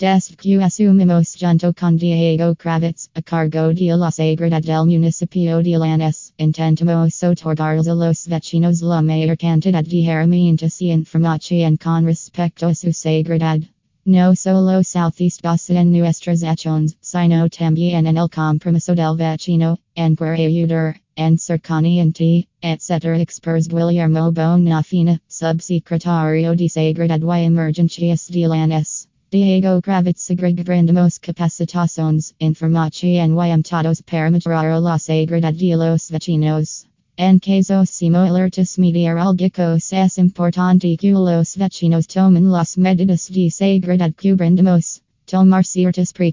Des que asumimos junto con Diego Kravetz, a cargo de la Seguridad del Municipio de Lanús, intentamos otorgarles los vecinos la mayor cantidad de herramientas y información con respecto a su seguridad. No solo Southeast basa en nuestras acciones, sino también en el compromiso del vecino, en ayudar, en cercanía, etc. Expers Guillermo Bonafina, subsecretario de Seguridad y Emergencias de Lanús. Diego Kravetz agregamos capacitaciones, información y todos para la seguridad de los vecinos. En casos similares meteorológicos es importante que los vecinos tomen las medidas de seguridad que brindamos. Tomar ciertas y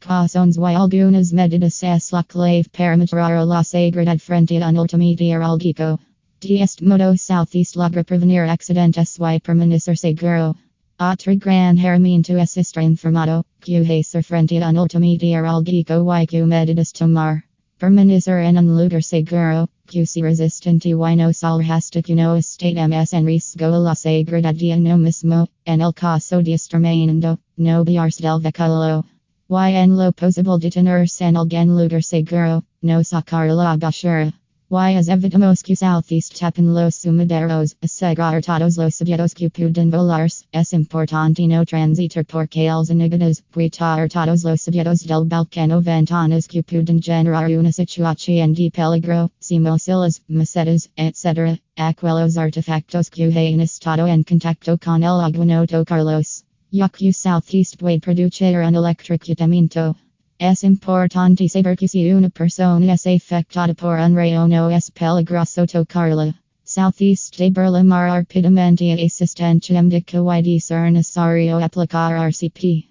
algunas medidas es la clave para mejorar la seguridad frente a un alto meteorológico. De este modo Southeast logra prevenir accidentes y permanecer seguro. Otra gran herramienta es informado, que hacer frente a un meteorológico y que medidas tomar. Permanecer en un lugar seguro, que si resistente y no hasta que no estemos en riesgo la seguridad de uno mismo, en el caso de estar no guiarse del vehículo. Y en lo posible detenerse en algún lugar seguro, no sacar la basura. Y as evitamos que southeast tapen los sumideros, asegurar todos los objetos que pueden volarse, es importante no transitar por calles negadas, quitar todos los objetos del balcón o ventanas que pueden generar una situación de peligro, si mochilas, macetas, etc., aquellos artefactos que hay hayan estado en contacto con el agua no tocarlos. Ya que southeast puede producir un electrocutamiento. Es importante saber que si una persona es afectada por un rayo no es peligroso tocarla. Southeast de Berlimar rápidamente asistencia médica y de ser necesario aplicar RCP.